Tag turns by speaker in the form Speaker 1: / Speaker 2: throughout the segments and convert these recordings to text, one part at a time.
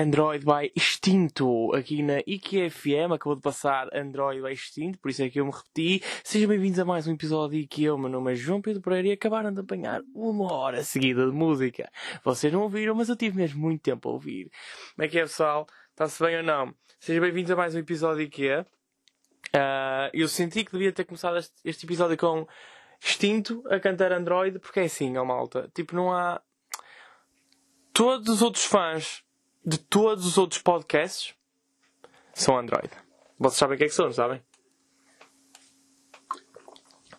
Speaker 1: Android by Extinto aqui na IKFM. Acabou de passar Android by Extinto, por isso é que eu me repeti. Sejam bem-vindos a mais um episódio de IKEA. O meu nome é João Pedro Pereira e acabaram de apanhar uma hora seguida de música. Vocês não ouviram, mas eu tive mesmo muito tempo a ouvir. Como é que é, pessoal? Está-se bem ou não? Sejam bem-vindos a mais um episódio de IKEA. Uh, eu senti que devia ter começado este, este episódio com Extinto a cantar Android, porque é assim, ó malta. Tipo, não há. Todos os outros fãs de todos os outros podcasts são Android. Vocês sabem o que é que são, não sabem?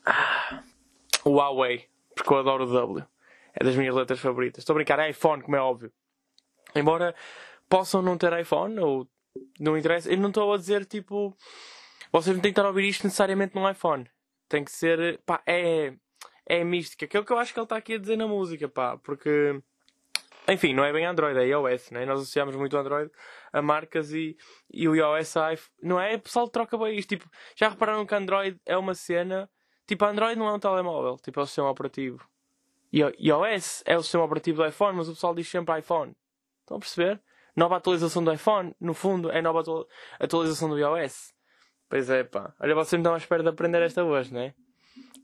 Speaker 1: Ah, Huawei, porque eu adoro o W. É das minhas letras favoritas. Estou a brincar, é iPhone, como é óbvio. Embora possam não ter iPhone, ou não interessa, eu não estou a dizer tipo. Vocês não têm que estar a ouvir isto necessariamente num iPhone. Tem que ser. pá, é. É mística. Que é o que eu acho que ele está aqui a dizer na música, pá. Porque enfim, não é bem Android, é iOS, né? Nós associamos muito Android a marcas e, e o iOS a iPhone. Não é? O pessoal troca bem isto. Tipo, já repararam que Android é uma cena. Tipo, Android não é um telemóvel, tipo, é o sistema operativo. E iOS é o sistema operativo do iPhone, mas o pessoal diz sempre iPhone. Estão a perceber? Nova atualização do iPhone, no fundo, é nova atualização do iOS. Pois é, pá. Olha, vocês não estão à espera de aprender esta hoje, né?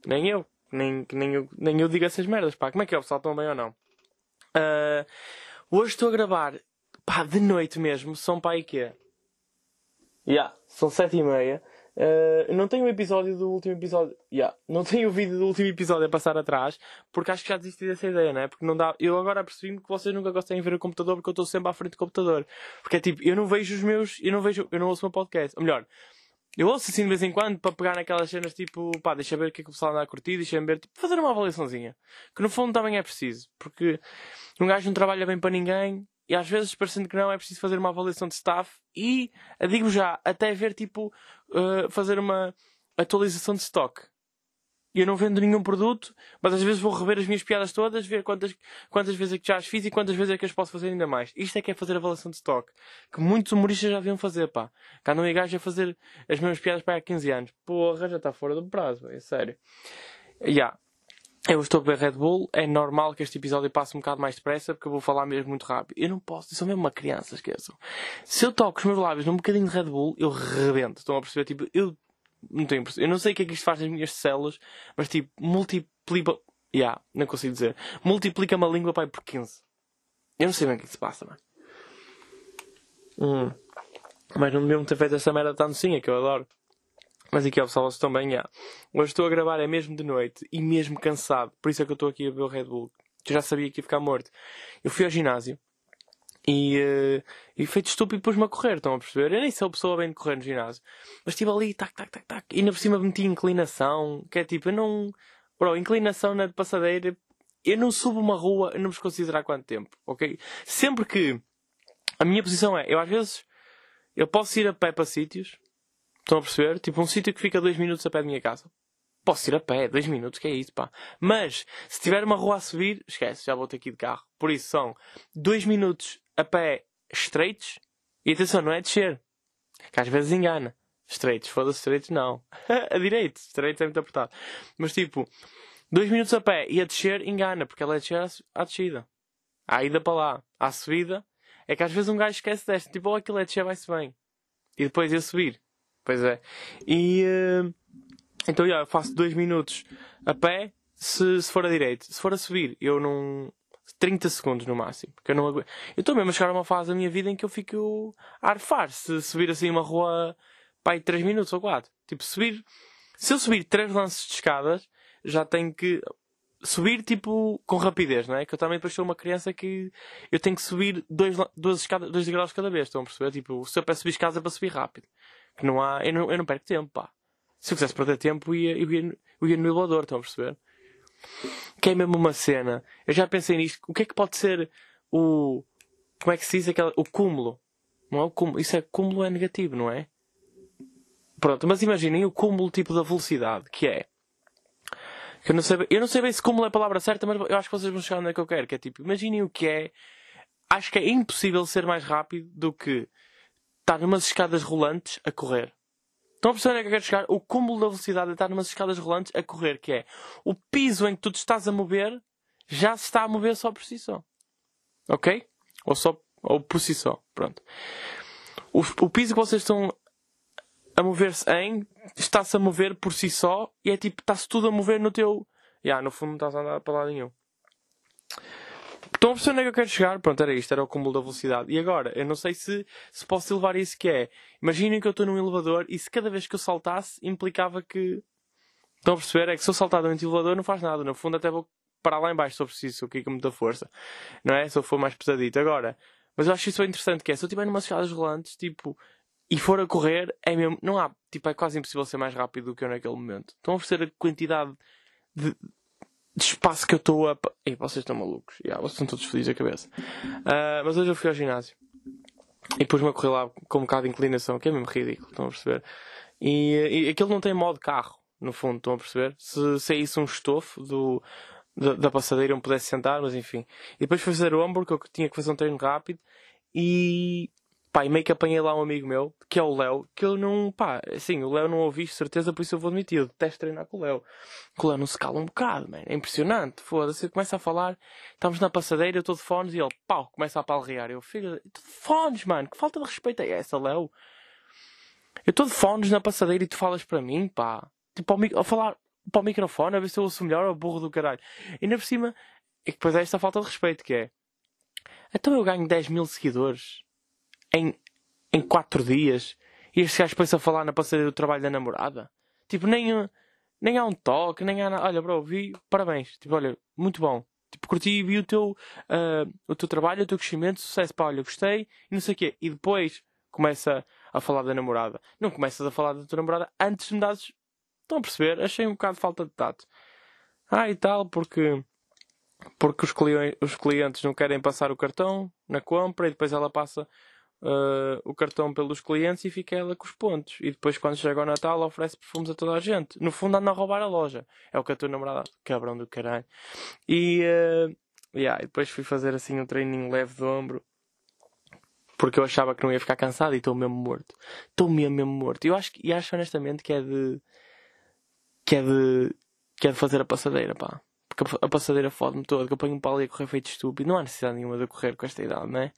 Speaker 1: Nem eu. Nem, nem, eu, nem eu digo essas merdas, pá. Como é que é? O pessoal estão bem ou não? Uh, hoje estou a gravar, pá, de noite mesmo, são pá e quê? Yeah, são sete e meia. Uh, não tenho o episódio do último episódio. Yeah, não tenho o vídeo do último episódio a passar atrás, porque acho que já desisti dessa ideia, né? Porque não dá. Eu agora percebi-me que vocês nunca gostam de ver o computador porque eu estou sempre à frente do computador. Porque é tipo, eu não vejo os meus. Eu não vejo. Eu não ouço o meu podcast. Ou melhor, eu ouço assim de vez em quando para pegar naquelas cenas tipo, pá, deixa ver o que é que o pessoal anda a curtir, deixa ver, tipo, fazer uma avaliaçãozinha. Que no fundo também é preciso. Porque um gajo não trabalha bem para ninguém e às vezes, parecendo que não, é preciso fazer uma avaliação de staff e, digo já, até ver tipo, uh, fazer uma atualização de stock eu não vendo nenhum produto, mas às vezes vou rever as minhas piadas todas, ver quantas, quantas vezes é que já as fiz e quantas vezes é que as posso fazer ainda mais. Isto é que é fazer avaliação de stock. Que muitos humoristas já deviam fazer, pá. Cá não é gajo a fazer as mesmas piadas para há 15 anos. Porra, já está fora do prazo, é sério. Ya. Yeah. Eu estou a beber Red Bull, é normal que este episódio passe um bocado mais depressa porque eu vou falar mesmo muito rápido. Eu não posso, eu sou mesmo uma criança, esqueçam. Se eu toco os meus lábios num bocadinho de Red Bull, eu rebento. Estão a perceber? Tipo, eu não tenho Eu não sei o que é que isto faz nas minhas células, mas tipo, multiplica. Yeah, não consigo dizer. Multiplica uma língua pai por 15. Eu não sei bem o que, é que se passa, mano. Hum. Mas não deviam ter feito essa merda sim, é que eu adoro. Mas aqui, ó, pessoal, vocês estão yeah. Hoje estou a gravar, é mesmo de noite e mesmo cansado. Por isso é que eu estou aqui a ver o Red Bull. Eu já sabia que ia ficar morto. Eu fui ao ginásio e, uh, e feito estúpido pus-me a correr, estão a perceber? Eu nem sou pessoa bem de correr no ginásio. Mas estive ali, tac, tac, tac, tac. E ainda por cima meti inclinação, que é tipo, eu não. Bro, inclinação na passadeira. Eu não subo uma rua, eu não vos consigo há quanto tempo, ok? Sempre que. A minha posição é, eu às vezes. Eu posso ir a pé para sítios. Estão a perceber? Tipo, um sítio que fica dois minutos a pé da minha casa. Posso ir a pé, dois minutos, que é isso, pá. Mas, se tiver uma rua a subir, esquece, já vou ter de carro. Por isso são dois minutos a pé estreitos. E atenção, não é descer. Que às vezes engana. Estreitos, foda-se, estreitos não. a direito, estreitos é muito apertado. Mas tipo, dois minutos a pé e a descer engana, porque ela é descer à descida. À ida para lá. À subida, é que às vezes um gajo esquece desta. Tipo, oh, aquilo é descer, vai-se bem. E depois ia subir. Pois é. E uh, então eu faço dois minutos a pé se, se for a direito. Se for a subir, eu não. 30 segundos no máximo. Porque eu não aguento. Eu estou mesmo a chegar a uma fase da minha vida em que eu fico a arfar se subir assim uma rua pai 3 minutos ou 4. Tipo, subir. Se eu subir 3 lances de escadas, já tenho que subir tipo com rapidez, não é? Que eu também depois sou uma criança que eu tenho que subir 2 dois, escadas, dois degraus cada vez, estão a perceber? Tipo, se eu peço subir escadas é para subir rápido. Que não há. Eu não, eu não perco tempo, pá. Se eu quisesse perder tempo, eu ia, eu ia, eu ia no elevador, estão a perceber? Que é mesmo uma cena. Eu já pensei nisto. O que é que pode ser o. Como é que se diz aquela. O cúmulo? Não é o cúmulo. Isso é cúmulo é negativo, não é? Pronto, mas imaginem o cúmulo tipo da velocidade, que é. Que eu, não sei, eu não sei bem se cúmulo é a palavra certa, mas eu acho que vocês vão chegar onde é que eu quero. Que é tipo, imaginem o que é. Acho que é impossível ser mais rápido do que estar numas escadas rolantes a correr. Estão a perceber onde é que eu quero chegar? O cúmulo da velocidade é estar numas escadas rolantes a correr, que é o piso em que tu te estás a mover já se está a mover só por si só. Ok? Ou só Ou por si só. Pronto. O, o piso que vocês estão a mover-se em está-se a mover por si só e é tipo, está-se tudo a mover no teu. Ya, yeah, no fundo não estás a andar para lado nenhum. Estão a perceber onde é que eu quero chegar? Pronto, era isto, era o cúmulo da velocidade. E agora, eu não sei se, se posso elevar isso que é. Imaginem que eu estou num elevador e se cada vez que eu saltasse implicava que. Estão a perceber? É que se eu saltar de um elevador não faz nada. No fundo até vou parar lá em baixo se eu preciso, o que com muita força. Não é? Se eu for mais pesadito. Agora, mas eu acho isso interessante que é, se eu estiver numa escadas rolantes, tipo, e for a correr, é mesmo, não há, tipo, é quase impossível ser mais rápido do que eu naquele momento. Estão a oferecer a quantidade de, de espaço que eu estou a. Ei, vocês estão malucos. Yeah, vocês estão todos felizes a cabeça. Uh, mas hoje eu fui ao ginásio. E pus-me a correr lá com um bocado de inclinação, que é mesmo ridículo, estão a perceber? E, e aquilo não tem modo carro, no fundo, estão a perceber? Se saísse um estofo do, da, da passadeira, eu me pudesse sentar, mas enfim. E depois fui fazer o ombro, que eu tinha que fazer um treino rápido. E Pá, e meio que apanhei lá um amigo meu, que é o Léo, que eu não, pá, assim, o Léo não ouvi, certeza, por isso eu vou admitir, eu detesto treinar com o Léo. Com o Léo não se cala um bocado, man. é impressionante, foda-se, começa a falar, estamos na passadeira, eu estou de fones e ele, pau, começa a palrear. Eu, estou de fones, mano, que falta de respeito é essa, Léo? Eu estou de fones na passadeira e tu falas para mim, pá, tipo, ao, ao falar para o microfone, a ver se eu ouço melhor, ou burro do caralho. E ainda por cima, é que depois é esta falta de respeito, que é, então eu ganho 10 mil seguidores em, em quatro dias e este gajo depois a falar na passadeira do trabalho da namorada. Tipo, nem, nem há um toque, nem há nada. Olha, bro, vi, parabéns. Tipo, olha, muito bom. Tipo, curti e vi o teu, uh, o teu trabalho, o teu crescimento, sucesso, pá, olha, gostei e não sei o quê. E depois começa a falar da namorada. Não começas a falar da tua namorada antes de me dares. Estão a perceber? Achei um bocado de falta de tato. Ah, e tal, porque porque os, clientes, os clientes não querem passar o cartão na compra e depois ela passa uh, o cartão pelos clientes e fica ela com os pontos. E depois, quando chega o Natal, oferece perfumes a toda a gente. No fundo, anda a roubar a loja. É o que a tua namorada, cabrão do caralho. E, uh, yeah, e depois fui fazer assim um treininho leve do ombro. Porque eu achava que não ia ficar cansado e estou mesmo morto. Estou mesmo, mesmo morto. Eu acho, e acho honestamente que é de. que é de. que é de fazer a passadeira, pá. Porque a passadeira fode-me todo. Que eu ponho um pau ali a correr feito estúpido. Não há necessidade nenhuma de correr com esta idade, não é?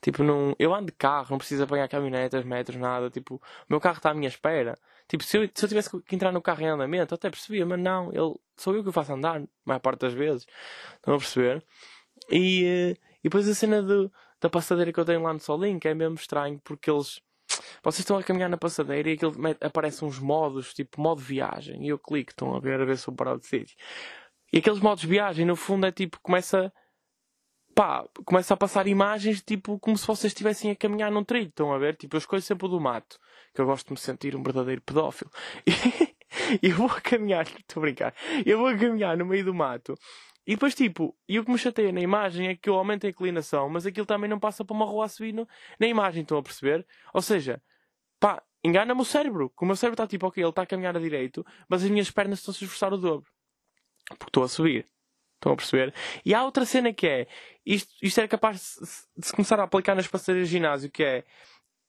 Speaker 1: Tipo, não, eu ando de carro, não preciso apanhar caminhonetas, metros, nada. Tipo, o meu carro está à minha espera. Tipo, se eu, se eu tivesse que entrar no carro em andamento, eu até percebia, mas não, ele, sou eu que o faço andar, a maior parte das vezes. Estão a perceber? E, eh, e depois a cena do, da passadeira que eu tenho lá no Solinho, que é mesmo estranho, porque eles. Vocês estão a caminhar na passadeira e aquilo aparecem uns modos, tipo modo viagem, e eu clico, estão a ver, a ver se eu parar de sítio. E aqueles modos viagem, no fundo, é tipo, começa pá, começa a passar imagens tipo como se vocês estivessem a caminhar num trilho, estão a ver? Tipo, eu escolho sempre o do mato, que eu gosto de me sentir um verdadeiro pedófilo. E eu vou a caminhar, estou a brincar, eu vou a caminhar no meio do mato. E depois, tipo, e o que me chateia na imagem é que eu aumento a inclinação, mas aquilo também não passa para uma rua a na imagem, estão a perceber? Ou seja, pá, engana-me o cérebro. Que o meu cérebro está tipo, ok, ele está a caminhar a direito, mas as minhas pernas estão a se esforçar o dobro. Porque estou a subir. Estão a perceber? E há outra cena que é, isto, isto era capaz de se começar a aplicar nas passadeiras de ginásio, que é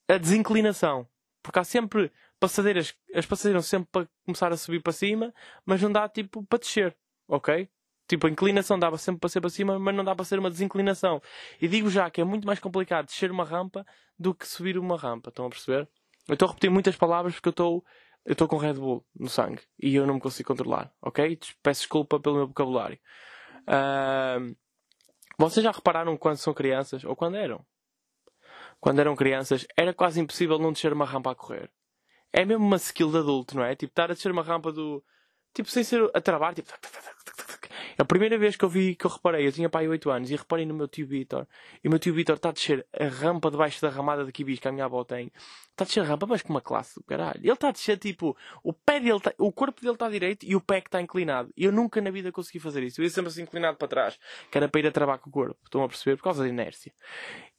Speaker 1: a desinclinação. Porque há sempre passadeiras, as passadeiras sempre para começar a subir para cima, mas não dá tipo para descer, ok? Tipo, a inclinação dava sempre para ser para cima, mas não dá para ser uma desinclinação. E digo já que é muito mais complicado descer uma rampa do que subir uma rampa. Estão a perceber? Eu estou a repetir muitas palavras porque eu estou eu estou com Red Bull no sangue e eu não me consigo controlar, ok? Peço desculpa pelo meu vocabulário. Uh, vocês já repararam quando são crianças, ou quando eram? Quando eram crianças, era quase impossível não descer uma rampa a correr. É mesmo uma skill de adulto, não é? Tipo, estar a descer uma rampa do. Tipo, sem ser a travar, tipo. A primeira vez que eu vi, que eu reparei, eu tinha pai 8 anos e reparei no meu tio Vitor. E o meu tio Vitor está a descer a rampa debaixo da ramada de quibis que a minha avó tem. Está a descer a rampa, mas com uma classe do caralho. Ele está a descer tipo, o pé dele, tá, o corpo dele está direito e o pé que está inclinado. E eu nunca na vida consegui fazer isso. Eu ia sempre assim inclinado para trás, que era para ir a trabalhar com o corpo. Estão a perceber? Por causa da inércia.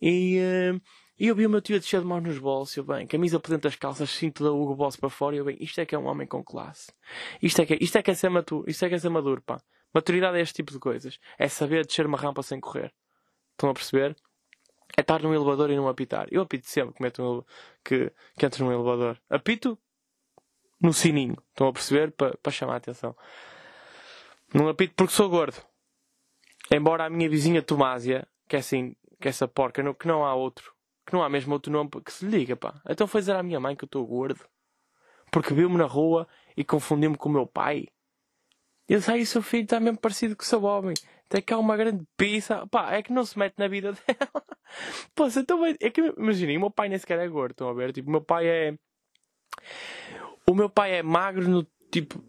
Speaker 1: E. Uh, e eu vi o meu tio a descer de nos bolsos, eu bem, camisa por dentro das calças, cinto da Hugo Boss para fora, eu bem, isto é que é um homem com classe. Isto é que é, isto é, que é ser maturo, isto é que é ser maduro, pá. Maturidade é este tipo de coisas. É saber descer uma rampa sem correr. Estão a perceber? É estar num elevador e não apitar. Eu apito sempre que, que, que entro num elevador. Apito no sininho. Estão a perceber? Para pa chamar a atenção. Não apito porque sou gordo. Embora a minha vizinha Tomásia, que é assim, que essa porca, não, que não há outro, que não há mesmo outro nome que se lhe diga, pá. Então foi dizer à minha mãe que eu estou gordo. Porque viu-me na rua e confundiu-me com o meu pai. E disse, ai, seu filho está mesmo parecido com o seu homem. Tem cá uma grande pizza. Pá, é que não se mete na vida dela. Pô, então, é que, imaginem, o meu pai nem sequer é gordo, estão a ver? Tipo, o meu pai é... O meu pai é magro no, tipo,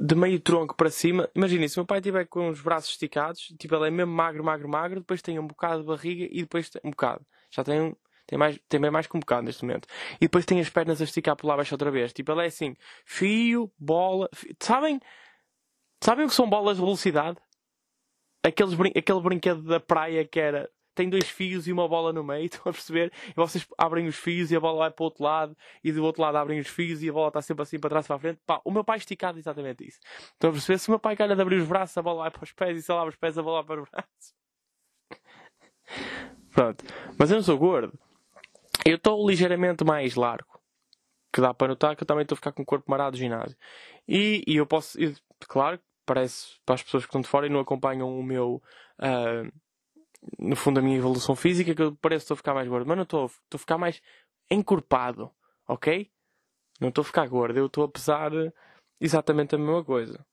Speaker 1: de meio tronco para cima. Imaginem, se o meu pai estiver com os braços esticados, tipo, ele é mesmo magro, magro, magro, depois tem um bocado de barriga e depois tem um bocado. Já tem um, tem, mais, tem bem mais que um bocado neste momento. E depois tem as pernas a esticar por lá abaixo outra vez. Tipo, ele é assim, fio, bola. Fio. Sabem? Sabem o que são bolas de velocidade? Aqueles brin aquele brinquedo da praia que era. Tem dois fios e uma bola no meio, estão a perceber? E vocês abrem os fios e a bola vai para o outro lado, e do outro lado abrem os fios e a bola está sempre assim para trás e para a frente. Pá, o meu pai esticado exatamente isso. Estão a perceber? Se o meu pai calha de abrir os braços, a bola vai para os pés, e se ele abre os pés, a bola vai para os braços. Pronto. Mas eu não sou gordo. Eu estou ligeiramente mais largo. Que dá para notar que eu também estou a ficar com o corpo marado do ginásio. E, e eu posso. Eu, claro, parece para as pessoas que estão de fora e não acompanham o meu. Uh, no fundo, a minha evolução física, que eu pareço que estou a ficar mais gordo. Mas não estou. Estou a ficar mais encorpado. Ok? Não estou a ficar gordo. Eu estou a pesar exatamente a mesma coisa.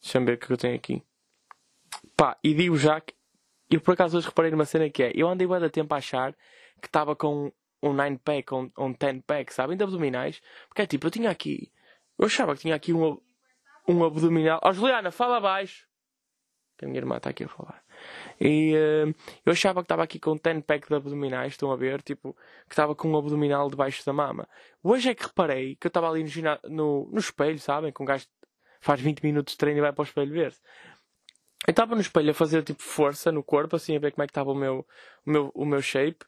Speaker 1: Deixa-me ver o que eu tenho aqui. Pá, e digo já que. Eu por acaso hoje reparei numa cena que é. Eu andei bem da tempo a achar que estava com um 9-pack ou um 10-pack, sabem? De abdominais. Porque é tipo, eu tinha aqui. Eu achava que tinha aqui um, um abdominal. Ó, oh, Juliana, fala abaixo. Que a minha irmã está aqui a falar. E uh, eu achava que estava aqui com um 10-pack de abdominais, estão a ver? Tipo, que estava com um abdominal debaixo da mama. Hoje é que reparei que eu estava ali no, no, no espelho, sabem? Com um gajo faz 20 minutos de treino e vai para o espelho ver-se. Eu estava no espelho a fazer tipo força no corpo, assim, a ver como é que estava o meu, o meu, o meu shape.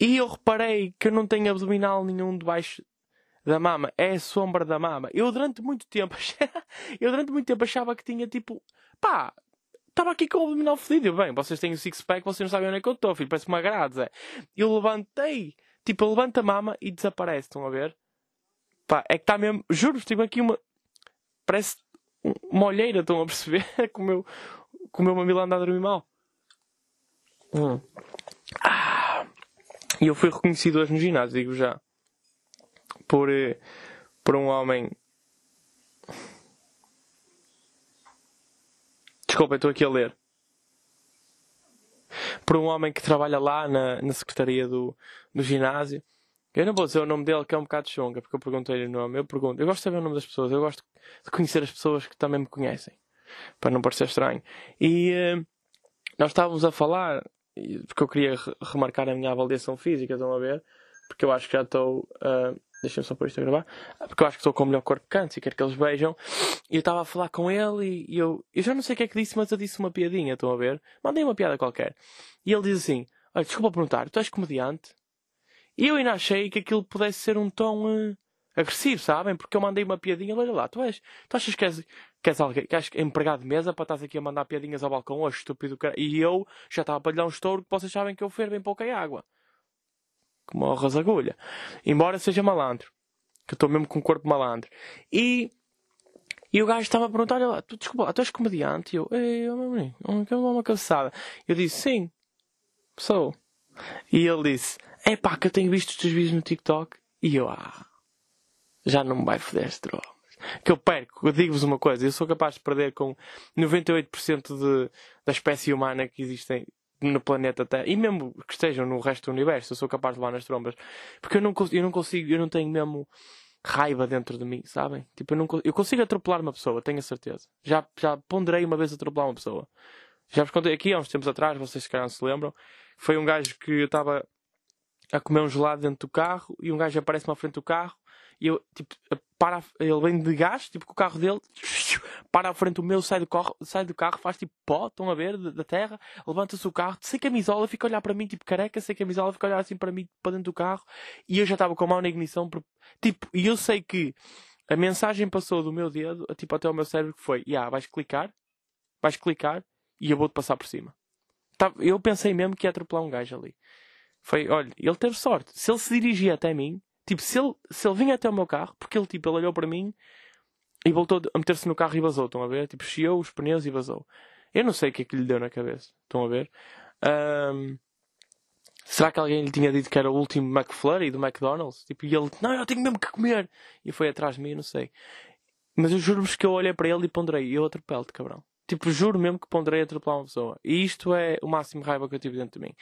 Speaker 1: E eu reparei que eu não tenho abdominal nenhum debaixo da mama. É a sombra da mama. Eu durante muito tempo, eu durante muito tempo achava que tinha tipo, pá, estava aqui com o abdominal fedido. Bem, vocês têm o six-pack, vocês não sabem onde é que eu estou, filho. Parece uma grade, Zé. Eu levantei, tipo, eu levanto a mama e desaparece, estão a ver? Pá, é que está mesmo, juro-vos, tive aqui uma, parece uma olheira, estão a perceber? com o meu, com o meu mamilo anda a dormir mal. Hum. Ah. E eu fui reconhecido hoje no ginásio, digo já. Por, eh, por um homem. Desculpa, estou aqui a ler. Por um homem que trabalha lá na, na secretaria do, do ginásio. Eu não vou dizer o nome dele, que é um bocado chunga, porque eu perguntei-lhe o nome. Eu pergunto, eu gosto de saber o nome das pessoas, eu gosto de conhecer as pessoas que também me conhecem, para não parecer estranho. E uh, nós estávamos a falar porque eu queria remarcar a minha avaliação física, estão a ver? Porque eu acho que já estou. Uh, Deixa-me só pôr isto a gravar. Porque eu acho que estou com o melhor corpo que antes e quero que eles vejam. E eu estava a falar com ele e eu. Eu já não sei o que é que disse, mas eu disse uma piadinha, estão a ver? Mandei uma piada qualquer. E ele diz assim: Olha, desculpa perguntar, tu és comediante? E eu ainda achei que aquilo pudesse ser um tom. Uh, agressivo, sabem? Porque eu mandei uma piadinha, olha lá, tu és, tu achas que és, que és, alguém, que és empregado de mesa para estás aqui a mandar piadinhas ao balcão, oh estúpido cara. E eu já estava para lhe dar um estouro que vocês sabem que eu fervo em pouca água. Como a rasagulha. Embora seja malandro. Que estou mesmo com o corpo malandro. E, e o gajo estava a perguntar, olha lá, tu, desculpa, tu és comediante? E eu, ei, oh, meu menino, quero dar uma cabeçada. Eu disse, sim, sou. E ele disse, é pá, que eu tenho visto os teus vídeos no TikTok. E eu, ah, já não me vai foder este drogas. Que eu perco, eu digo-vos uma coisa, eu sou capaz de perder com 98% de, da espécie humana que existem no planeta Terra, e mesmo que estejam no resto do universo, eu sou capaz de levar nas trombas. Porque eu não, eu não consigo, eu não tenho mesmo raiva dentro de mim, sabem? Tipo, eu, não, eu consigo atropelar uma pessoa, tenho a certeza. Já, já ponderei uma vez atropelar uma pessoa. Já vos contei aqui há uns tempos atrás, vocês se calhar não se lembram. Foi um gajo que eu estava a comer um gelado dentro do carro e um gajo aparece-me à frente do carro e eu, tipo, para, ele vem de gás, tipo, com o carro dele, para à frente do meu, sai do carro, sai do carro faz tipo pó, estão a ver, da terra, levanta-se o carro, sem camisola, fica a olhar para mim, tipo, careca, sem camisola, fica a olhar assim para mim, para dentro do carro, e eu já estava com a mão na ignição, tipo, e eu sei que a mensagem passou do meu dedo, tipo, até o meu cérebro, que foi, yeah, vais clicar, vais clicar, e eu vou-te passar por cima. Tá, eu pensei mesmo que ia atropelar um gajo ali. Foi, olha, ele teve sorte. Se ele se dirigia até mim, Tipo, se ele, se ele vinha até o meu carro, porque ele, tipo, ele olhou para mim e voltou a meter-se no carro e vazou, estão a ver? Tipo, chiou os pneus e vazou. Eu não sei o que é que lhe deu na cabeça, estão a ver? Um, será que alguém lhe tinha dito que era o último McFlurry do McDonald's? Tipo, e ele, não, eu tenho mesmo que comer. E foi atrás de mim, não sei. Mas eu juro-vos que eu olhei para ele e ponderei, eu atropelo-te, cabrão. Tipo, juro mesmo que ponderei atropelar uma pessoa. E isto é o máximo raiva que eu tive dentro de mim.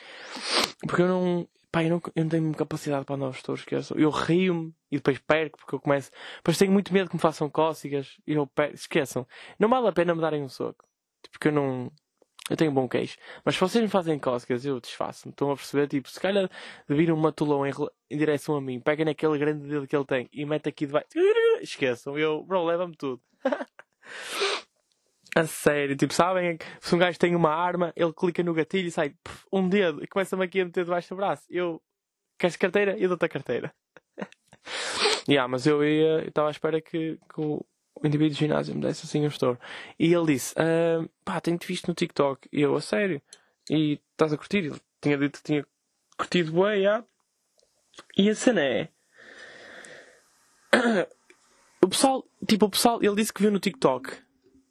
Speaker 1: Porque eu não, pá, eu não, eu não tenho capacidade para novos touros, esqueçam. Eu rio-me e depois perco porque eu começo. Depois tenho muito medo que me façam cócegas e eu perco. Esqueçam. Não vale a pena me darem um soco. Tipo, porque eu não. Eu tenho um bom queixo. Mas se vocês me fazem cócegas, eu desfaço-me. Estão a perceber? Tipo, se calhar de vir um matulão em, em direção a mim, pega naquele grande dedo que ele tem e mete aqui debaixo. Esqueçam. Eu, bro, leva-me tudo. A sério, tipo, sabem? Se um gajo tem uma arma, ele clica no gatilho e sai puf, um dedo e começa-me aqui a meter debaixo do braço. Eu, queres carteira? Eu dou-te a carteira. yeah, mas eu ia, estava à espera que, que o, indivíduo do ginásio me desse assim um estouro. E ele disse: ah, pá, tenho-te visto no TikTok. E eu, a sério? E estás a curtir? Ele tinha dito que tinha curtido bem, yeah. E a cena é. o pessoal, tipo, o pessoal, ele disse que viu no TikTok.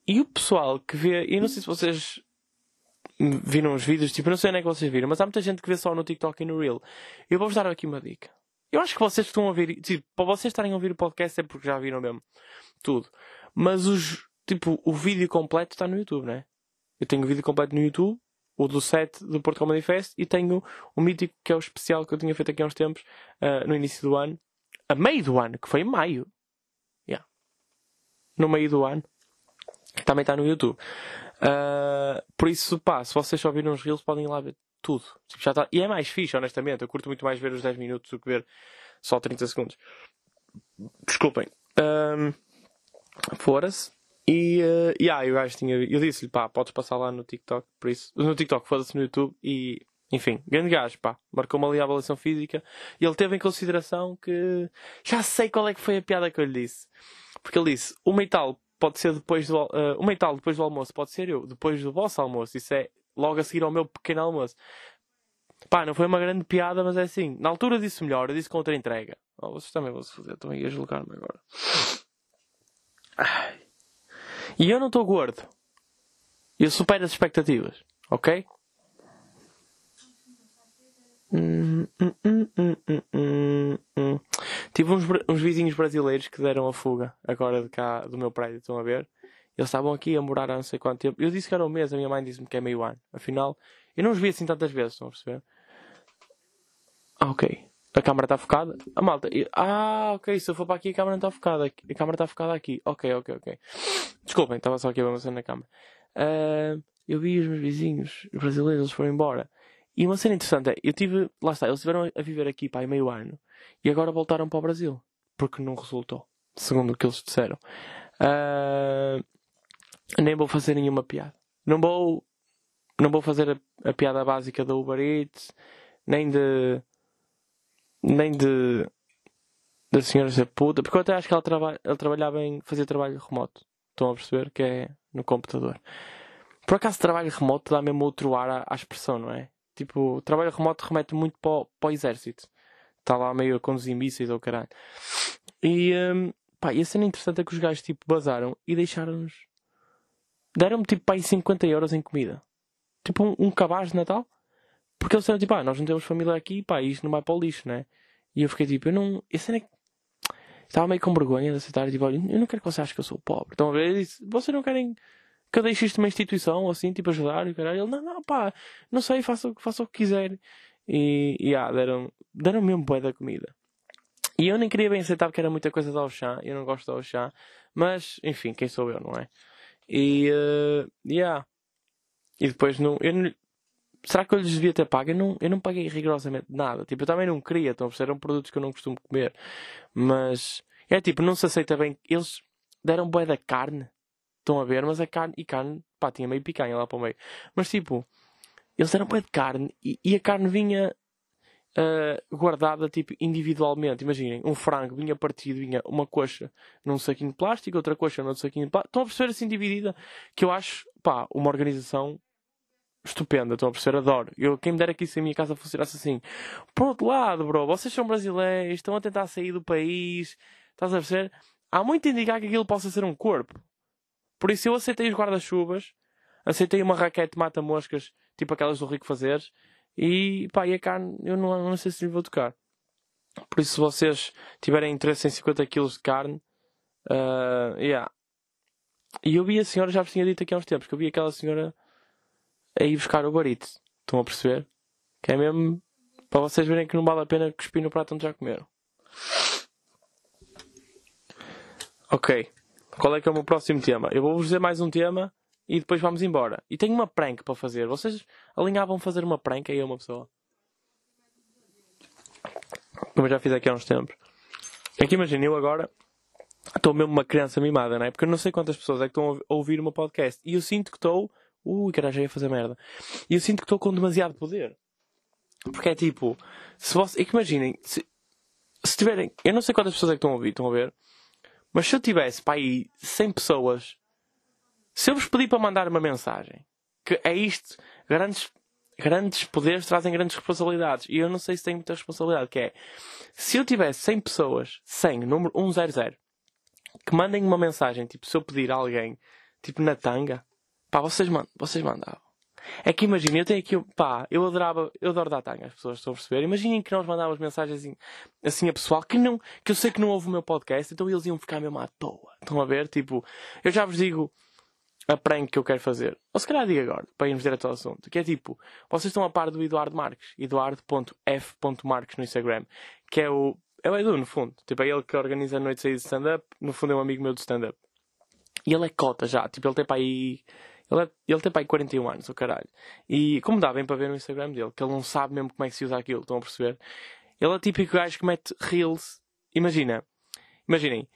Speaker 1: E o pessoal que vê, eu não sei se vocês viram os vídeos, tipo, não sei onde é que vocês viram, mas há muita gente que vê só no TikTok e no Reel. Eu vou-vos dar aqui uma dica. Eu acho que vocês estão a ouvir, tipo, para vocês estarem a ouvir o podcast é porque já viram mesmo tudo. Mas os, tipo, o vídeo completo está no YouTube, né? Eu tenho o vídeo completo no YouTube, o do set do Porto Comedy Fest, e tenho o mítico que é o especial que eu tinha feito aqui há uns tempos, uh, no início do ano, a meio do ano, que foi em maio. Yeah. No meio do ano também está no YouTube. Uh, por isso, pá, se vocês só viram os Reels, podem ir lá ver tudo. Tipo, já tá... E é mais fixe, honestamente. Eu curto muito mais ver os 10 minutos do que ver só 30 segundos. Desculpem. Um, Fora-se. E, uh, yeah, eu, gajo tinha, eu disse-lhe, pá, podes passar lá no TikTok, por isso. No TikTok, foda-se no YouTube e. Enfim, grande gajo, pá. Marcou-me ali a avaliação física. E ele teve em consideração que. Já sei qual é que foi a piada que eu lhe disse. Porque ele disse, uma e tal pode ser depois do. Uh, uma e tal depois do almoço, pode ser eu, depois do vosso almoço. Isso é logo a seguir ao meu pequeno almoço. Pá, não foi uma grande piada, mas é assim. Na altura disse melhor, eu disse com outra entrega. Oh, vocês também vão se fazer, estão aí a julgar-me agora. E eu não estou gordo. Eu supero as expectativas, ok? Tive uns, uns vizinhos brasileiros que deram a fuga agora de cá do meu prédio, estão a ver? Eles estavam aqui a morar há não sei quanto tempo. Eu disse que era um mês, a minha mãe disse-me que é meio ano. Afinal, eu não os vi assim tantas vezes, estão a perceber? Ah, ok. A câmara está focada? A malta. Ah, ok. Se eu for para aqui, a câmara não está focada. A câmara está focada aqui. Ok, ok, ok. Desculpem, estava só aqui a na câmara. Uh, eu vi os meus vizinhos brasileiros, eles foram embora. E uma cena interessante é, eu tive, lá está, eles estiveram a viver aqui para meio ano e agora voltaram para o Brasil porque não resultou, segundo o que eles disseram. Uh, nem vou fazer nenhuma piada. Não vou, não vou fazer a, a, piada básica da Uber Eats, nem de, nem de, da senhora ser puta, porque eu até acho que ela, traba, ela trabalhava em fazer trabalho remoto. Estão a perceber? Que é no computador. Por acaso trabalho remoto dá mesmo outro ar à, à expressão, não é? Tipo, o trabalho remoto remete muito para para o exército. Está lá meio a conduzir mísseis ou caralho. E, um, pá, e a cena interessante é que os gajos, tipo, bazaram e deixaram-nos. Deram-me, tipo, pá, 50 euros em comida. Tipo, um, um cabaz de Natal. Porque eles disseram, tipo, ah, nós não temos família aqui, pá, isto não vai para o lixo, né? E eu fiquei, tipo, eu não. A cena é que. Estava meio com vergonha de aceitar, tipo, olha, eu não quero que você ache que eu sou pobre. Então, eu disse, vocês não querem que eu deixe isto numa instituição, assim, tipo, ajudar e caralho. Ele, não, não, pá, não sei, faça, faça o que quiser. E, e ah, deram, deram mesmo boa da comida. E eu nem queria bem aceitar porque era muita coisa de chá eu não gosto de chá mas, enfim, quem sou eu, não é? E, uh, yeah. E depois não, eu não, será que eu lhes devia ter pago? Eu não, eu não paguei rigorosamente nada. Tipo, eu também não queria, então, eram produtos que eu não costumo comer. Mas, é tipo, não se aceita bem. Eles deram boa da carne Estão a ver? Mas a carne, e carne, pá, tinha meio picanha lá para o meio. Mas tipo, eles eram pé de carne e, e, a carne vinha uh, guardada tipo individualmente. Imaginem, um frango vinha partido, vinha uma coxa num saquinho de plástico, outra coxa num saquinho de plástico. Estão a perceber assim dividida? Que eu acho, pá, uma organização estupenda, estão a perceber? Adoro. Eu, quem me dera que isso em minha casa funcionasse assim. Por outro lado, bro, vocês são brasileiros, estão a tentar sair do país, estás a perceber? Há muito a indicar que aquilo possa ser um corpo. Por isso eu aceitei os guarda-chuvas, aceitei uma raquete mata-moscas, tipo aquelas do Rico Fazeres, E pá, e a carne, eu não, não sei se lhe vou tocar. Por isso, se vocês tiverem interesse em 50 kg de carne, uh, yeah. E eu vi a senhora, já vos tinha dito aqui há uns tempos, que eu vi aquela senhora a ir buscar o barito. Estão a perceber? Que é mesmo para vocês verem que não vale a pena cuspir no prato onde já comeram. Ok. Qual é que é o meu próximo tema? Eu vou-vos dizer mais um tema e depois vamos embora. E tenho uma prank para fazer. Vocês alinhavam fazer uma prank aí a uma pessoa? Como eu já fiz aqui há uns tempos. É que imagina, eu agora estou mesmo uma criança mimada, não é? Porque eu não sei quantas pessoas é que estão a ouvir o meu podcast. E eu sinto que estou. Ui, caralho, já ia fazer merda. E eu sinto que estou com demasiado poder. Porque é tipo. Se você, é que imaginem. Se, se tiverem. Eu não sei quantas pessoas é que estão a ouvir, estão a ver? Mas se eu tivesse para aí 100 pessoas. Se eu vos pedir para mandar uma mensagem. Que é isto. Grandes grandes poderes trazem grandes responsabilidades. E eu não sei se tenho muita responsabilidade, que é, se eu tivesse 100 pessoas, 100, número 100, que mandem uma mensagem, tipo, se eu pedir a alguém, tipo, na tanga, pá, vocês, mandam, vocês mandavam. É que imagina, eu tenho aqui, pá, eu adorava, eu adoro dar tanga, as pessoas estão a perceber. Imaginem que nós mandávamos mensagens assim, assim a pessoal que não, que eu sei que não ouve o meu podcast, então eles iam ficar mesmo à toa. Estão a ver? Tipo, eu já vos digo, a prank que eu quero fazer. Ou se calhar digo agora, para irmos direto ao assunto. Que é tipo, vocês estão a par do Eduardo Marques. Eduardo.f.marques no Instagram. Que é o... É o Edu, no fundo. Tipo, é ele que organiza a noite de stand-up. No fundo é um amigo meu de stand-up. E ele é cota já. Tipo, ele tem para aí... Ele, é... ele tem aí 41 anos, o caralho. E como dá bem para ver no Instagram dele, que ele não sabe mesmo como é que se usa aquilo, estão a perceber? Ele é o típico gajo que mete reels. Imagina. Imaginem.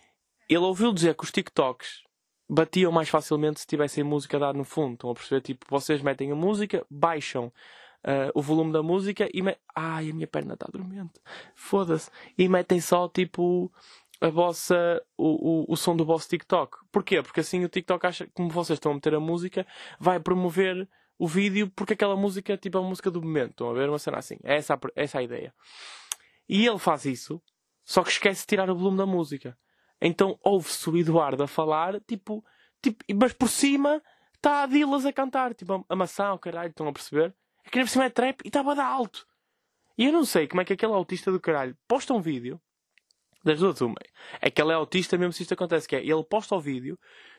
Speaker 1: Ele ouviu dizer que os TikToks batiam mais facilmente se tivessem música dada no fundo. Estão a perceber? Tipo, vocês metem a música, baixam uh, o volume da música e metem. Ai, a minha perna está dormente. Foda-se. E metem só, tipo, a vossa, o, o, o som do vosso TikTok. Porquê? Porque assim o TikTok acha que, como vocês estão a meter a música, vai promover o vídeo porque aquela música, tipo, é a música do momento. Estão a ver? Uma cena assim. É essa, essa a ideia. E ele faz isso, só que esquece de tirar o volume da música. Então ouve-se o Eduardo a falar, tipo, tipo mas por cima está a Dilas a cantar, tipo, a maçã, o caralho, estão a perceber? Que por cima é trap e estava a dar alto. E eu não sei como é que aquele autista do caralho posta um vídeo, das duas uma, é que ele é autista mesmo se isto acontece, que é, ele posta o vídeo,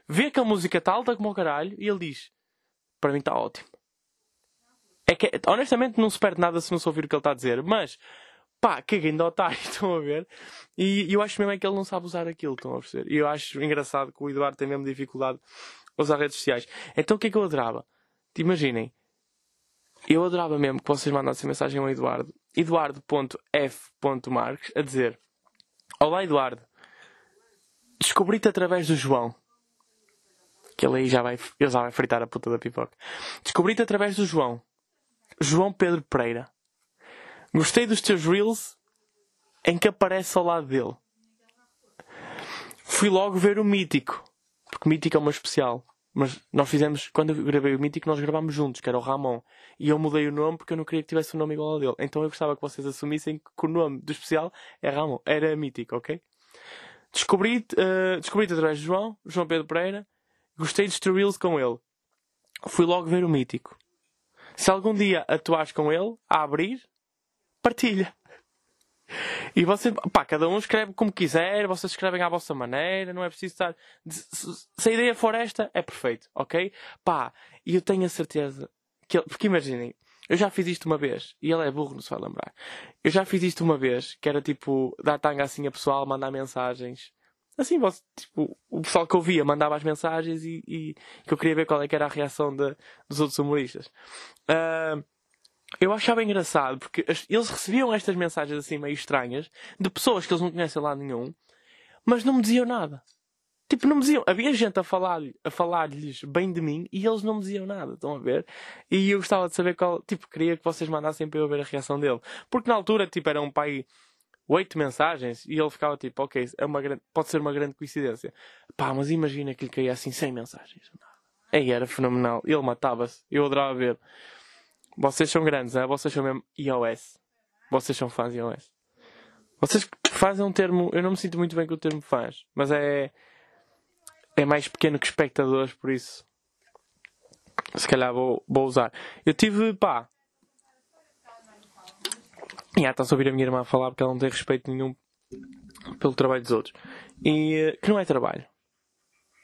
Speaker 1: vê que a música está alta como o caralho e ele diz, para mim está ótimo. É que, honestamente, não se perde nada se não se ouvir o que ele está a dizer, mas pá, caguei de otário, estão a ver? E, eu acho mesmo é que ele não sabe usar aquilo, estão a perceber? E eu acho engraçado que o Eduardo tem mesmo dificuldade a usar redes sociais. Então o que é que eu adorava? Imaginem, eu adorava mesmo que vocês mandassem mensagem ao Eduardo, eduardo.f.marques, a dizer: Olá Eduardo, descobri-te através do João. Que ele aí já vai, ele já vai fritar a puta da pipoca. Descobri-te através do João. João Pedro Pereira. Gostei dos teus reels em que aparece ao lado dele. Fui logo ver o Mítico, porque Mítico é uma especial. Mas nós fizemos, quando eu gravei o Mítico, nós gravámos juntos, que era o Ramon. E eu mudei o nome porque eu não queria que tivesse um nome igual ao dele. Então eu gostava que vocês assumissem que o nome do especial é Ramon. Era Mítico, ok? Descobri-te uh, descobri através de João, João Pedro Pereira. Gostei dos reels com ele. Fui logo ver o Mítico. Se algum dia atuares com ele, a abrir, partilha. E você, pá, cada um escreve como quiser, vocês escrevem à vossa maneira, não é preciso estar. Se a ideia for esta, é perfeito, ok? Pá, e eu tenho a certeza que ele, porque imaginem, eu já fiz isto uma vez, e ele é burro, não se vai lembrar. Eu já fiz isto uma vez, que era tipo, dar tanga assim a pessoal, mandar mensagens. Assim, você, tipo, o pessoal que ouvia mandava as mensagens e, e que eu queria ver qual é que era a reação de, dos outros humoristas. Uh, eu achava engraçado porque eles recebiam estas mensagens assim meio estranhas de pessoas que eles não conhecem lá nenhum, mas não me diziam nada. Tipo, não me diziam. Havia gente a falar-lhes a falar bem de mim e eles não me diziam nada. Estão a ver? E eu gostava de saber qual. Tipo, queria que vocês mandassem para eu ver a reação dele. Porque na altura, tipo, era um pai oito mensagens e ele ficava tipo, ok, é uma grande, pode ser uma grande coincidência. Pá, mas imagina que lhe caía assim 100 mensagens. Aí era fenomenal. Ele matava-se. Eu adorava ver. Vocês são grandes, é? Vocês são mesmo iOS. Vocês são fãs iOS. Vocês fazem um termo. Eu não me sinto muito bem com o termo fãs, mas é. É mais pequeno que espectadores, por isso. Se calhar vou, vou usar. Eu tive, pá. E ah, está-se a ouvir a minha irmã falar porque ela não tem respeito nenhum pelo trabalho dos outros. E eh, que não é trabalho.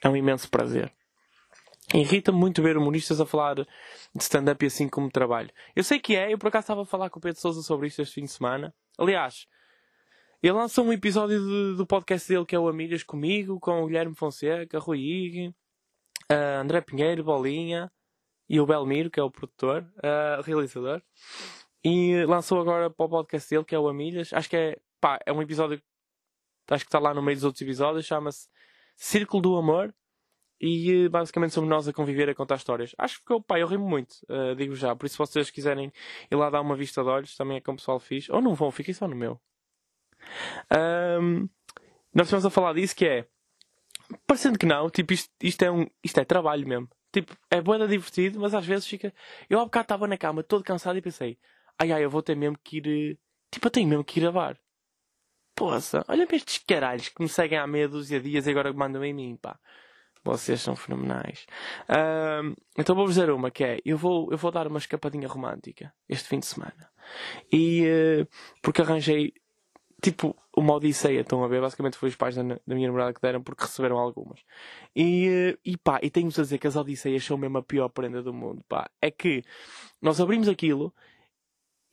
Speaker 1: É um imenso prazer. Irrita-me muito ver humoristas a falar de stand-up e assim como trabalho. Eu sei que é, eu por acaso estava a falar com o Pedro Sousa sobre isto este fim de semana. Aliás, ele lançou um episódio de, do podcast dele que é o Amigas comigo, com o Guilherme Fonseca, Rui Ig, uh, André Pinheiro, Bolinha e o Belmiro, que é o produtor, uh, realizador. E lançou agora para o podcast dele, que é o Amigas. Acho que é, pá, é um episódio, acho que está lá no meio dos outros episódios, chama-se Círculo do Amor. E basicamente somos nós a conviver a contar histórias. Acho que ficou, pá, eu rimo muito, uh, digo já. Por isso, se vocês quiserem ir lá dar uma vista de olhos, também é como o pessoal fiz. Ou não vão, fiquem só no meu. Um, nós estamos a falar disso que é. Parecendo que não, tipo, isto, isto, é, um, isto é trabalho mesmo. Tipo, é boa divertido, mas às vezes fica. Eu há bocado estava na cama todo cansado e pensei, ai ai, eu vou ter mesmo que ir. Tipo, eu tenho mesmo que ir a bar. Poça, olha para estes caralhos que me seguem há meia dúzia de dias e agora mandam em mim, pá. Vocês são fenomenais. Um, então vou-vos dizer uma que é: eu vou, eu vou dar uma escapadinha romântica este fim de semana. E uh, porque arranjei tipo uma odisseia, estão a ver? Basicamente foi os pais da, da minha namorada que deram porque receberam algumas. E, uh, e pá, e tenho-vos a dizer que as odisseias são mesmo a pior prenda do mundo, pá. É que nós abrimos aquilo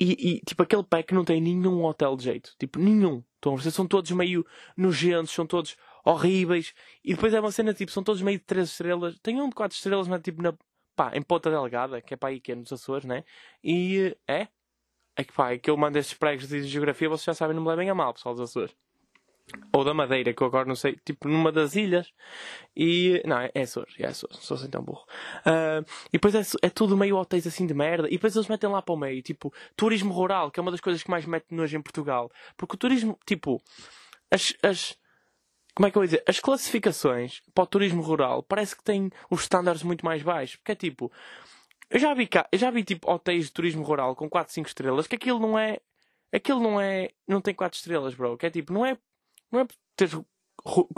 Speaker 1: e, e, tipo, aquele pack não tem nenhum hotel de jeito. Tipo, nenhum. Estão a ver? São todos meio nojentos, são todos horríveis. E depois é uma cena tipo, são todos meio de 3 estrelas. Tem um de 4 estrelas, mas tipo na, pá, em Ponta Delgada, que é para aí que é nos Açores, né? E é. É que pá, é que eu mando estes pregos de geografia, vocês já sabem, não me levem a mal, pessoal dos Açores. Ou da Madeira, que eu agora não sei, tipo numa das ilhas. E. Não, é, Açores, é Açores, sou assim tão burro. Uh, e depois é, é, tudo meio hotéis assim de merda. E depois eles metem lá para o meio, tipo, turismo rural, que é uma das coisas que mais mete nojo em Portugal. Porque o turismo, tipo, as, as como é que eu vou dizer? As classificações para o turismo rural parece que têm os estándares muito mais baixos. Porque é tipo, eu já vi cá, já vi tipo hotéis de turismo rural com 4, 5 estrelas, que aquilo não é, aquilo não é, não tem 4 estrelas, bro. Que é tipo, não é, não é ter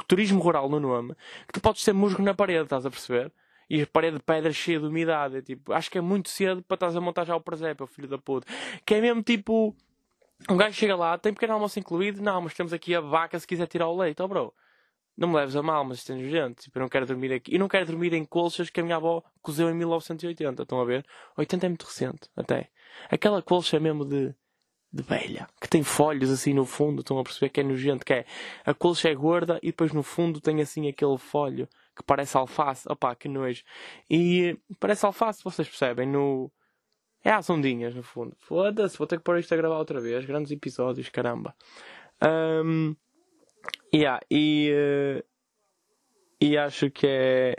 Speaker 1: turismo rural no nome, que tu podes ter musgo na parede, estás a perceber? E a parede de pedra cheia de umidade. É, tipo, acho que é muito cedo para estás a montar já o presépio, filho da puta. Que é mesmo tipo, um gajo chega lá, tem pequeno almoço incluído, não, mas temos aqui a vaca se quiser tirar o leite, oh bro. Não me leves a mal, mas isto é nojento. Tipo, eu não quero dormir aqui. E não quero dormir em colchas que a minha avó cozeu em 1980. Estão a ver? 80 é muito recente, até. Aquela colcha mesmo de, de velha. Que tem folhos assim no fundo. Estão a perceber que é nojento. Que é, a colcha é gorda e depois no fundo tem assim aquele folho que parece alface. Opá, que nojo. E parece alface, vocês percebem, no... É as ondinhas, no fundo. Foda-se, vou ter que pôr isto a gravar outra vez. Grandes episódios, caramba. Um, Yeah, e, uh, e acho que é,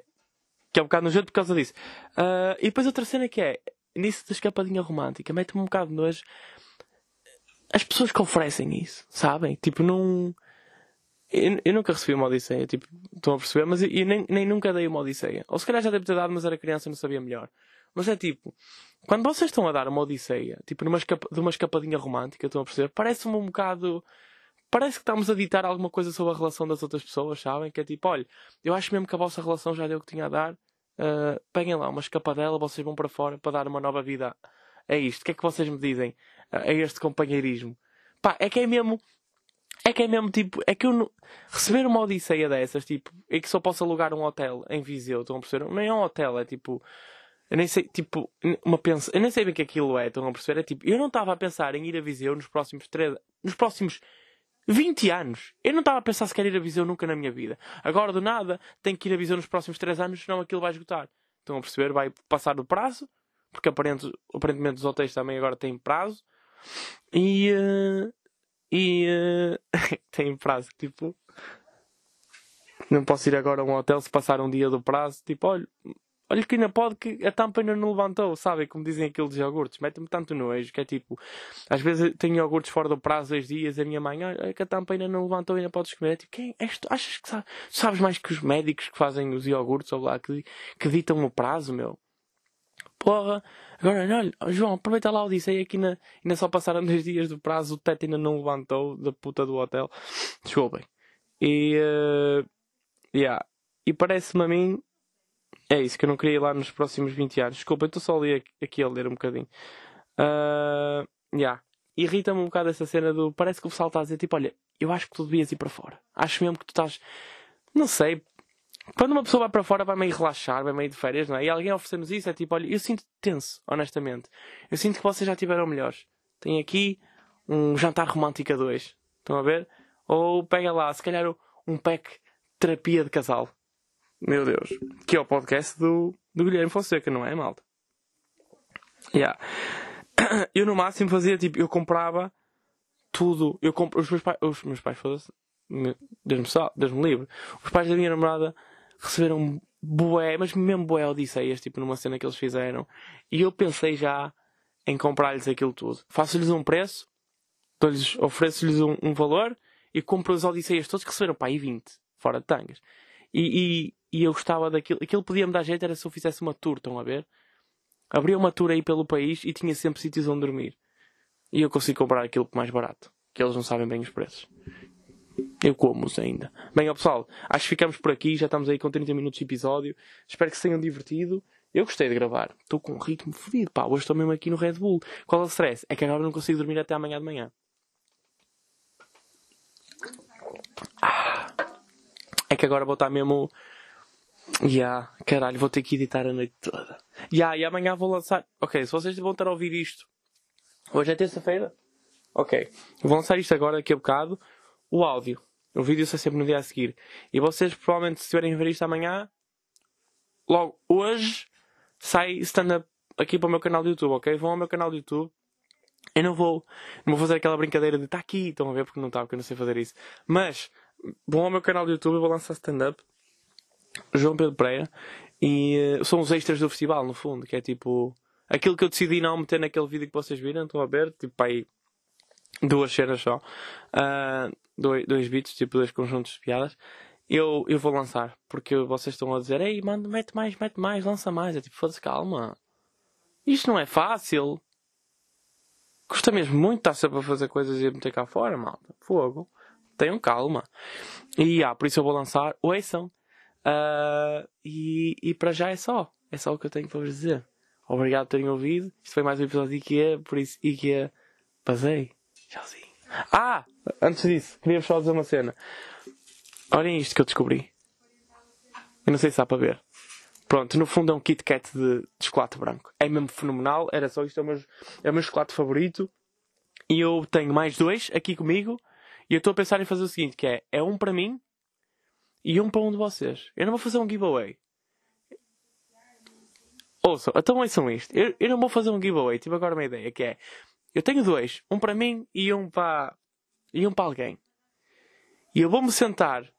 Speaker 1: que é um bocado nojento por causa disso. Uh, e depois outra cena que é, nisso da escapadinha romântica, mete-me um bocado nojo as pessoas que oferecem isso, sabem? Tipo, não. Eu, eu, nunca recebi uma Odisseia, tipo, estão a perceber? Mas eu, eu, nem, nem nunca dei uma Odisseia. Ou se calhar já devo ter dado, mas era criança e não sabia melhor. Mas é tipo, quando vocês estão a dar uma Odisseia, tipo, numa escapa, de uma escapadinha romântica, estão a perceber? Parece-me um bocado parece que estamos a ditar alguma coisa sobre a relação das outras pessoas, sabem? Que é tipo, olha, eu acho mesmo que a vossa relação já deu o que tinha a dar. Uh, peguem lá uma escapadela, vocês vão para fora para dar uma nova vida a isto. O que é que vocês me dizem a este companheirismo? Pá, é que é mesmo. É que é mesmo tipo. É que eu não... Receber uma odisseia dessas, tipo. É que só posso alugar um hotel em Viseu, estão a perceber? Nem é um hotel, é tipo. Eu nem sei, tipo, uma pensa, eu nem sei bem o que aquilo é, estão a perceber? É tipo, eu não estava a pensar em ir a Viseu nos próximos três, nos próximos 20 anos. Eu não estava a pensar se quer ir a Viseu nunca na minha vida. Agora, do nada, tenho que ir a Viseu nos próximos 3 anos, senão aquilo vai esgotar. Estão a perceber? Vai passar o prazo, porque aparentemente, aparentemente os hotéis também agora têm prazo. E. Uh, e. Uh, têm prazo, tipo. Não posso ir agora a um hotel se passar um dia do prazo. Tipo, olha, Olha que ainda pode que a tampa ainda não levantou, sabe? Como dizem aqueles iogurtes. Mete-me tanto nojo que é tipo... Às vezes tenho iogurtes fora do prazo dois dias a minha mãe... Olha que a tampa ainda não levantou ainda podes comer. É tipo, quem és tu? Achas que sabe? sabes mais que os médicos que fazem os iogurtes ou lá que, que ditam o prazo, meu? Porra, agora olha, João, aproveita lá o disse aí que ainda, ainda só passaram dois dias do prazo, o teto ainda não levantou da puta do hotel. Desculpem. E, uh, yeah. E parece-me a mim é isso, que eu não queria ir lá nos próximos 20 anos. Desculpa, eu estou só ali aqui a ler um bocadinho. Uh, yeah. irrita-me um bocado essa cena do. Parece que o pessoal está a dizer tipo, olha, eu acho que tu devias ir para fora. Acho mesmo que tu estás. Não sei. Quando uma pessoa vai para fora, vai meio relaxar, vai meio de férias, não é? E alguém oferecer-nos isso é tipo, olha, eu sinto tenso, honestamente. Eu sinto que vocês já tiveram melhores. Tem aqui um jantar romântico a dois. Estão a ver? Ou pega lá, se calhar um pack terapia de casal. Meu Deus. Que é o podcast do, do Guilherme Fonseca, não é, malta? Yeah. Eu no máximo fazia tipo, eu comprava tudo. Eu compro, os meus pais, os meus pais, foda-se, Deus-me Deus livre. Os pais da minha namorada receberam bué, mas mesmo bué odisseias, tipo numa cena que eles fizeram. E eu pensei já em comprar-lhes aquilo tudo. Faço-lhes um preço, ofereço-lhes um, um, valor e compro as odisseias todos que receberam, pá, e 20, fora de tangas. E, e, e eu gostava daquilo. Aquilo podia-me dar jeito era se eu fizesse uma tour, estão a ver? Abria uma tour aí pelo país e tinha sempre sítios onde dormir. E eu consigo comprar aquilo mais barato. Que eles não sabem bem os preços. Eu como-os ainda. Bem, ó pessoal, acho que ficamos por aqui. Já estamos aí com 30 minutos de episódio. Espero que se tenham divertido. Eu gostei de gravar. Estou com um ritmo fodido. Pá, hoje estou mesmo aqui no Red Bull. Qual é o stress? É que agora não consigo dormir até amanhã de manhã. Ah, é que agora vou estar mesmo yeah, caralho, vou ter que editar a noite toda. Yeah, e amanhã vou lançar. Ok, se vocês vão estar a ouvir isto. Hoje é terça-feira? Ok. Vou lançar isto agora, daqui a bocado. O áudio. O vídeo sai sempre no dia a seguir. E vocês, provavelmente, se estiverem a ver isto amanhã, logo hoje, sai stand-up aqui para o meu canal do YouTube, ok? Vão ao meu canal do YouTube. Eu não vou, não vou fazer aquela brincadeira de está aqui, estão a ver porque não está, porque eu não sei fazer isso. Mas, vão ao meu canal do YouTube e vou lançar stand-up. João Pedro Pereira. E uh, são os extras do festival, no fundo, que é tipo. Aquilo que eu decidi não meter naquele vídeo que vocês viram, estão a ver? Tipo aí. Duas cenas só. Uh, dois, dois beats, tipo dois conjuntos de piadas. Eu, eu vou lançar, porque vocês estão a dizer, ei, mano, mete mais, mete mais, lança mais. É tipo, foda-se, calma. Isto não é fácil. Custa mesmo muito estar sempre a fazer coisas e meter cá fora, malta. Fogo. Tenham calma. E ah, por isso eu vou lançar. Ouçam. Uh, e, e para já é só. É só o que eu tenho para vos dizer. Obrigado por terem ouvido. Isto foi mais um episódio de IKEA, por isso IKEA basei. Tchauzinho. Ah! Antes disso, queria só dizer uma cena. Olhem isto que eu descobri. Eu não sei se dá para ver. Pronto, no fundo é um Kit Kat de, de chocolate branco. É mesmo fenomenal. Era só isto, é o, meu, é o meu chocolate favorito. E eu tenho mais dois aqui comigo. E eu estou a pensar em fazer o seguinte, que é, é um para mim e um para um de vocês. Eu não vou fazer um giveaway. Ouçam, então ouçam isto. Eu, eu não vou fazer um giveaway. Tive agora uma ideia que é. Eu tenho dois. Um para mim e um para. E um para alguém. E eu vou-me sentar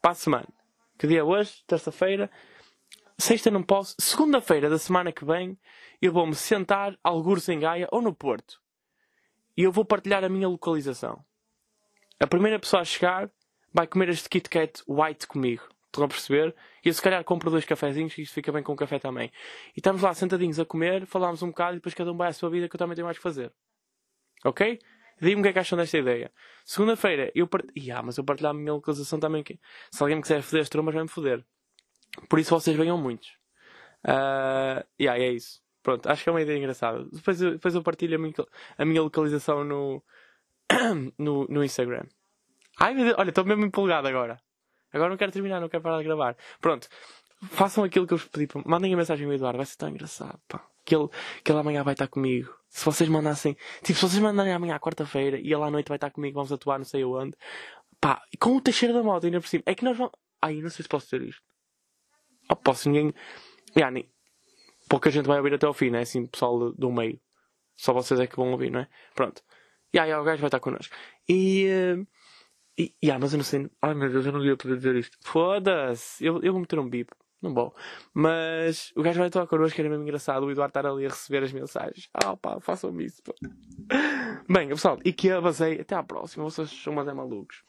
Speaker 1: para a semana. Que dia é hoje? Terça-feira. Sexta não posso. Segunda-feira da semana que vem eu vou-me sentar algures em Gaia ou no Porto. E eu vou partilhar a minha localização. A primeira pessoa a chegar vai comer este Kit Kat White comigo. Estão a perceber? E eu se calhar compro dois cafezinhos e isto fica bem com o café também. E estamos lá sentadinhos a comer, falamos um bocado e depois cada um vai à sua vida que eu também tenho mais que fazer. Ok? Digam-me o que é que acham desta ideia. Segunda-feira, eu part... Ah, mas eu partilhar a minha localização também. Que... Se alguém me quiser foder as trombas, vai-me foder. Por isso vocês venham muitos. Uh... Yeah, é isso. Pronto, acho que é uma ideia engraçada. Depois eu, depois eu partilho a minha, a minha localização no, no, no Instagram. Ai meu Deus, olha, estou mesmo empolgado agora. Agora não quero terminar, não quero parar de gravar. Pronto. Façam aquilo que eu vos pedi. Mandem a mensagem ao Eduardo, vai ser tão engraçado, pá. Que ele, que ele amanhã vai estar comigo. Se vocês mandassem, tipo, se vocês mandarem amanhã à quarta-feira e ele à noite vai estar comigo, vamos atuar não sei onde. Pá, com o Teixeira da Moto ainda por cima. É que nós vamos. Ai, não sei se posso dizer isto. Oh, posso, ninguém. Nem... Pouca gente vai ouvir até ao fim, né? Assim, pessoal do, do meio. Só vocês é que vão ouvir, não é? Pronto. E aí, o gajo vai estar connosco. E. Uh... E, yeah, mas eu não sei. Ai meu Deus, eu não devia poder dizer isto. Foda-se! Eu, eu vou meter um bip. Não vou. Mas o gajo vai estar connosco, era mesmo engraçado. O Eduardo estar ali a receber as mensagens. Ah, pá, façam isso. Pá. Bem, pessoal, e que eu basei. Até à próxima. Vocês são mais é malucos.